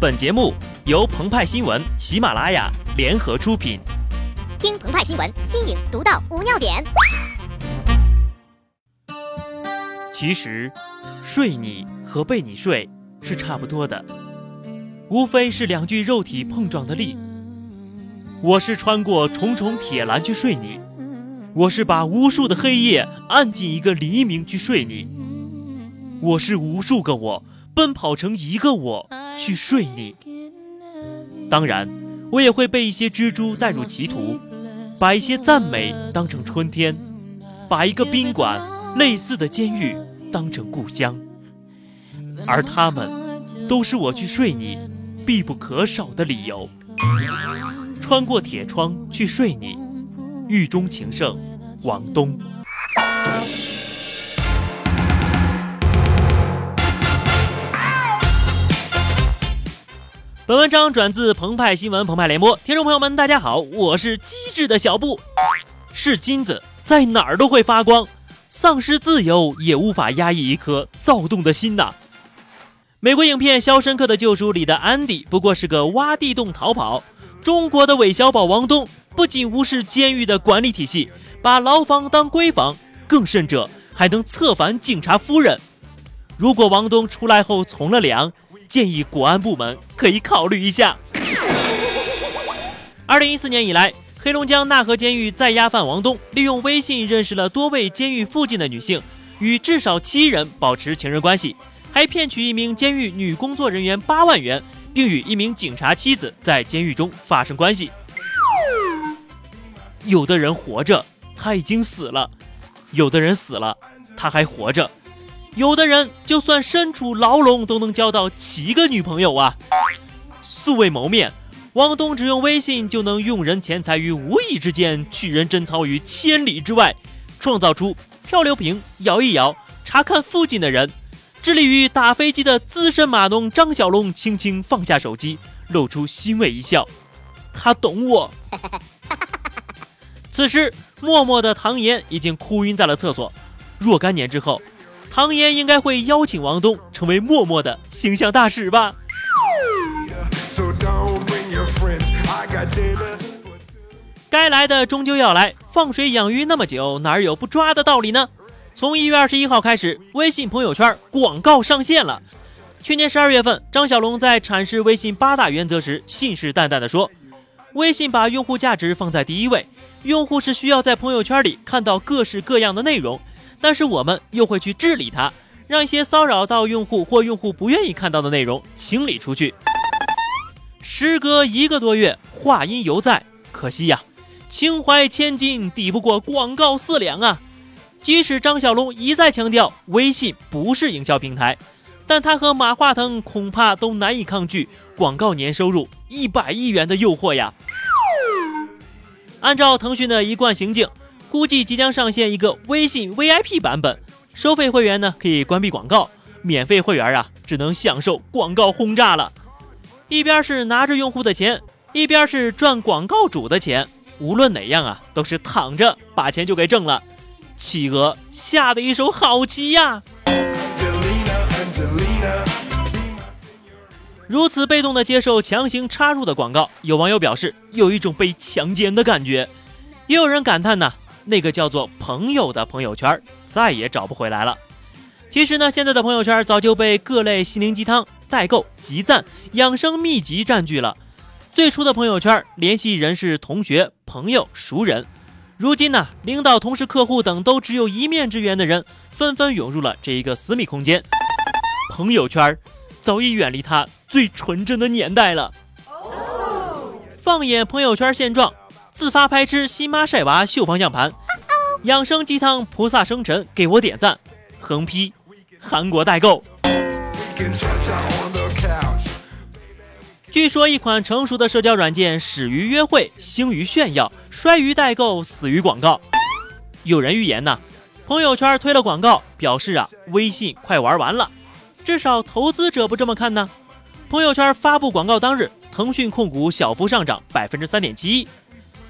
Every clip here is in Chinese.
本节目由澎湃新闻、喜马拉雅联合出品。听澎湃新闻，新颖独到，无尿点。其实，睡你和被你睡是差不多的，无非是两具肉体碰撞的力。我是穿过重重铁栏去睡你，我是把无数的黑夜按进一个黎明去睡你，我是无数个我奔跑成一个我。去睡你。当然，我也会被一些蜘蛛带入歧途，把一些赞美当成春天，把一个宾馆类似的监狱当成故乡。而他们，都是我去睡你必不可少的理由。穿过铁窗去睡你，狱中情圣，王东。本文章转自澎湃新闻澎湃联播，听众朋友们，大家好，我是机智的小布。是金子，在哪儿都会发光，丧失自由也无法压抑一颗躁动的心呐。美国影片《肖申克的救赎》里的安迪不过是个挖地洞逃跑，中国的韦小宝王东不仅无视监狱的管理体系，把牢房当闺房，更甚者还能策反警察夫人。如果王东出来后从了良。建议国安部门可以考虑一下。二零一四年以来，黑龙江纳河监狱在押犯王东利用微信认识了多位监狱附近的女性，与至少七人保持情人关系，还骗取一名监狱女工作人员八万元，并与一名警察妻子在监狱中发生关系。有的人活着，他已经死了；有的人死了，他还活着。有的人就算身处牢笼，都能交到七个女朋友啊！素未谋面，王东只用微信就能用人钱财于无意之间，取人贞操于千里之外，创造出漂流瓶摇一摇，查看附近的人。致力于打飞机的资深码农张小龙轻轻放下手机，露出欣慰一笑，他懂我。此时，默默的唐岩已经哭晕在了厕所。若干年之后。唐嫣应该会邀请王东成为默默的形象大使吧。该来的终究要来，放水养鱼那么久，哪有不抓的道理呢？从一月二十一号开始，微信朋友圈广告上线了。去年十二月份，张小龙在阐释微信八大原则时，信誓旦旦地说：“微信把用户价值放在第一位，用户是需要在朋友圈里看到各式各样的内容。”但是我们又会去治理它，让一些骚扰到用户或用户不愿意看到的内容清理出去。时隔一个多月，话音犹在，可惜呀，情怀千金抵不过广告四两啊！即使张小龙一再强调微信不是营销平台，但他和马化腾恐怕都难以抗拒广告年收入一百亿元的诱惑呀！按照腾讯的一贯行径。估计即将上线一个微信 VIP 版本，收费会员呢可以关闭广告，免费会员啊只能享受广告轰炸了。一边是拿着用户的钱，一边是赚广告主的钱，无论哪样啊都是躺着把钱就给挣了。企鹅下的一手好棋呀！如此被动的接受强行插入的广告，有网友表示有一种被强奸的感觉，也有人感叹呢。那个叫做朋友的朋友圈再也找不回来了。其实呢，现在的朋友圈早就被各类心灵鸡汤、代购、集赞、养生秘籍占据了。最初的朋友圈联系人是同学、朋友、熟人，如今呢，领导、同事、客户等都只有一面之缘的人，纷纷涌入了这一个私密空间。朋友圈早已远离他最纯真的年代了。放眼朋友圈现状。自发拍吃，新妈晒娃秀方向盘，养生鸡汤，菩萨生辰，给我点赞，横批韩国代购。据说一款成熟的社交软件始于约会，兴于炫耀，衰于代购，死于广告。有人预言呢，朋友圈推了广告，表示啊，微信快玩完了。至少投资者不这么看呢。朋友圈发布广告当日，腾讯控股小幅上涨百分之三点七一。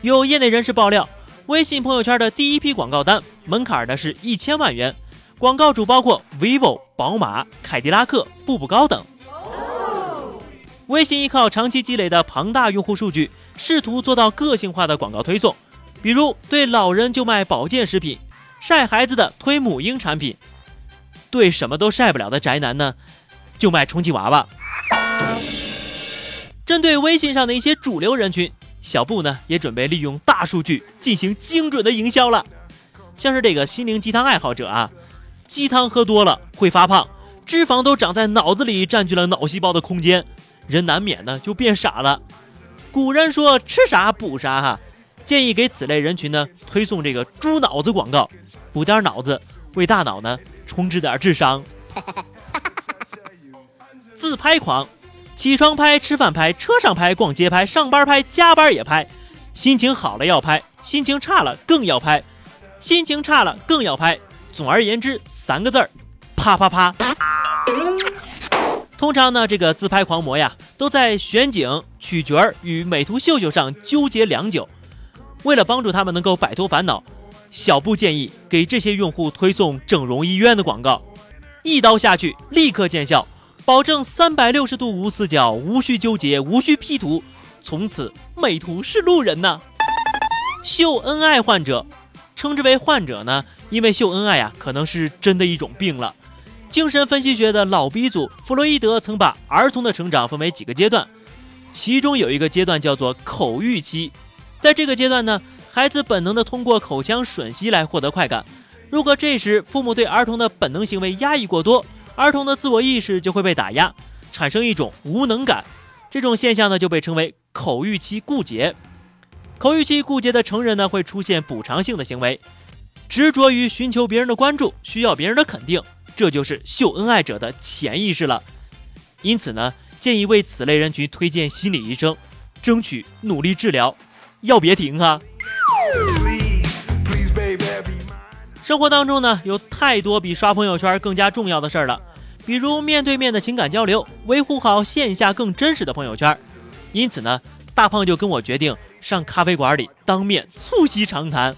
有业内人士爆料，微信朋友圈的第一批广告单门槛呢是一千万元，广告主包括 vivo、宝马、凯迪拉克、步步高等。微信依靠长期积累的庞大用户数据，试图做到个性化的广告推送，比如对老人就卖保健食品，晒孩子的推母婴产品，对什么都晒不了的宅男呢，就卖充气娃娃。针对微信上的一些主流人群，小布呢也准备利用大数据进行精准的营销了。像是这个心灵鸡汤爱好者啊，鸡汤喝多了会发胖，脂肪都长在脑子里，占据了脑细胞的空间，人难免呢就变傻了。古人说吃啥补啥哈，建议给此类人群呢推送这个猪脑子广告，补点脑子，为大脑呢充值点智商。自拍狂，起床拍，吃饭拍，车上拍，逛街拍，上班拍，加班也拍，心情好了要拍，心情差了更要拍。心情差了更要拍。总而言之，三个字儿，啪啪啪。通常呢，这个自拍狂魔呀，都在选景、取角儿与美图秀秀上纠结良久。为了帮助他们能够摆脱烦恼，小布建议给这些用户推送整容医院的广告，一刀下去立刻见效，保证三百六十度无死角，无需纠结，无需 P 图，从此美图是路人呐。秀恩爱患者。称之为患者呢，因为秀恩爱呀，可能是真的一种病了。精神分析学的老鼻祖弗洛伊德曾把儿童的成长分为几个阶段，其中有一个阶段叫做口欲期。在这个阶段呢，孩子本能的通过口腔吮吸来获得快感。如果这时父母对儿童的本能行为压抑过多，儿童的自我意识就会被打压，产生一种无能感。这种现象呢，就被称为口欲期固结。口欲期固结的成人呢，会出现补偿性的行为，执着于寻求别人的关注，需要别人的肯定，这就是秀恩爱者的潜意识了。因此呢，建议为此类人群推荐心理医生，争取努力治疗，要别停啊。生活当中呢，有太多比刷朋友圈更加重要的事儿了，比如面对面的情感交流，维护好线下更真实的朋友圈。因此呢，大胖就跟我决定。上咖啡馆里当面促膝长谈，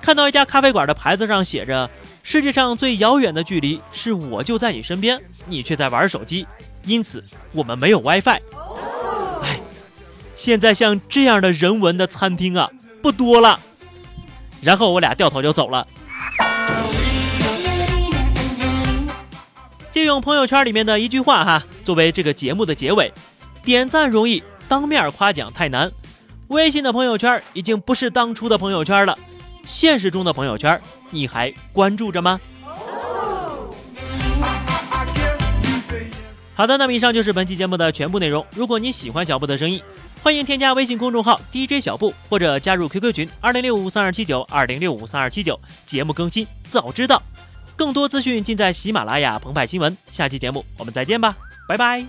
看到一家咖啡馆的牌子上写着“世界上最遥远的距离是我就在你身边，你却在玩手机，因此我们没有 WiFi。”哎，现在像这样的人文的餐厅啊不多了。然后我俩掉头就走了。借用朋友圈里面的一句话哈，作为这个节目的结尾：点赞容易，当面夸奖太难。微信的朋友圈已经不是当初的朋友圈了，现实中的朋友圈你还关注着吗？好的，那么以上就是本期节目的全部内容。如果你喜欢小布的声音，欢迎添加微信公众号 DJ 小布，或者加入 QQ 群二零六五三二七九二零六五三二七九，节目更新早知道。更多资讯尽在喜马拉雅澎湃新闻。下期节目我们再见吧，拜拜。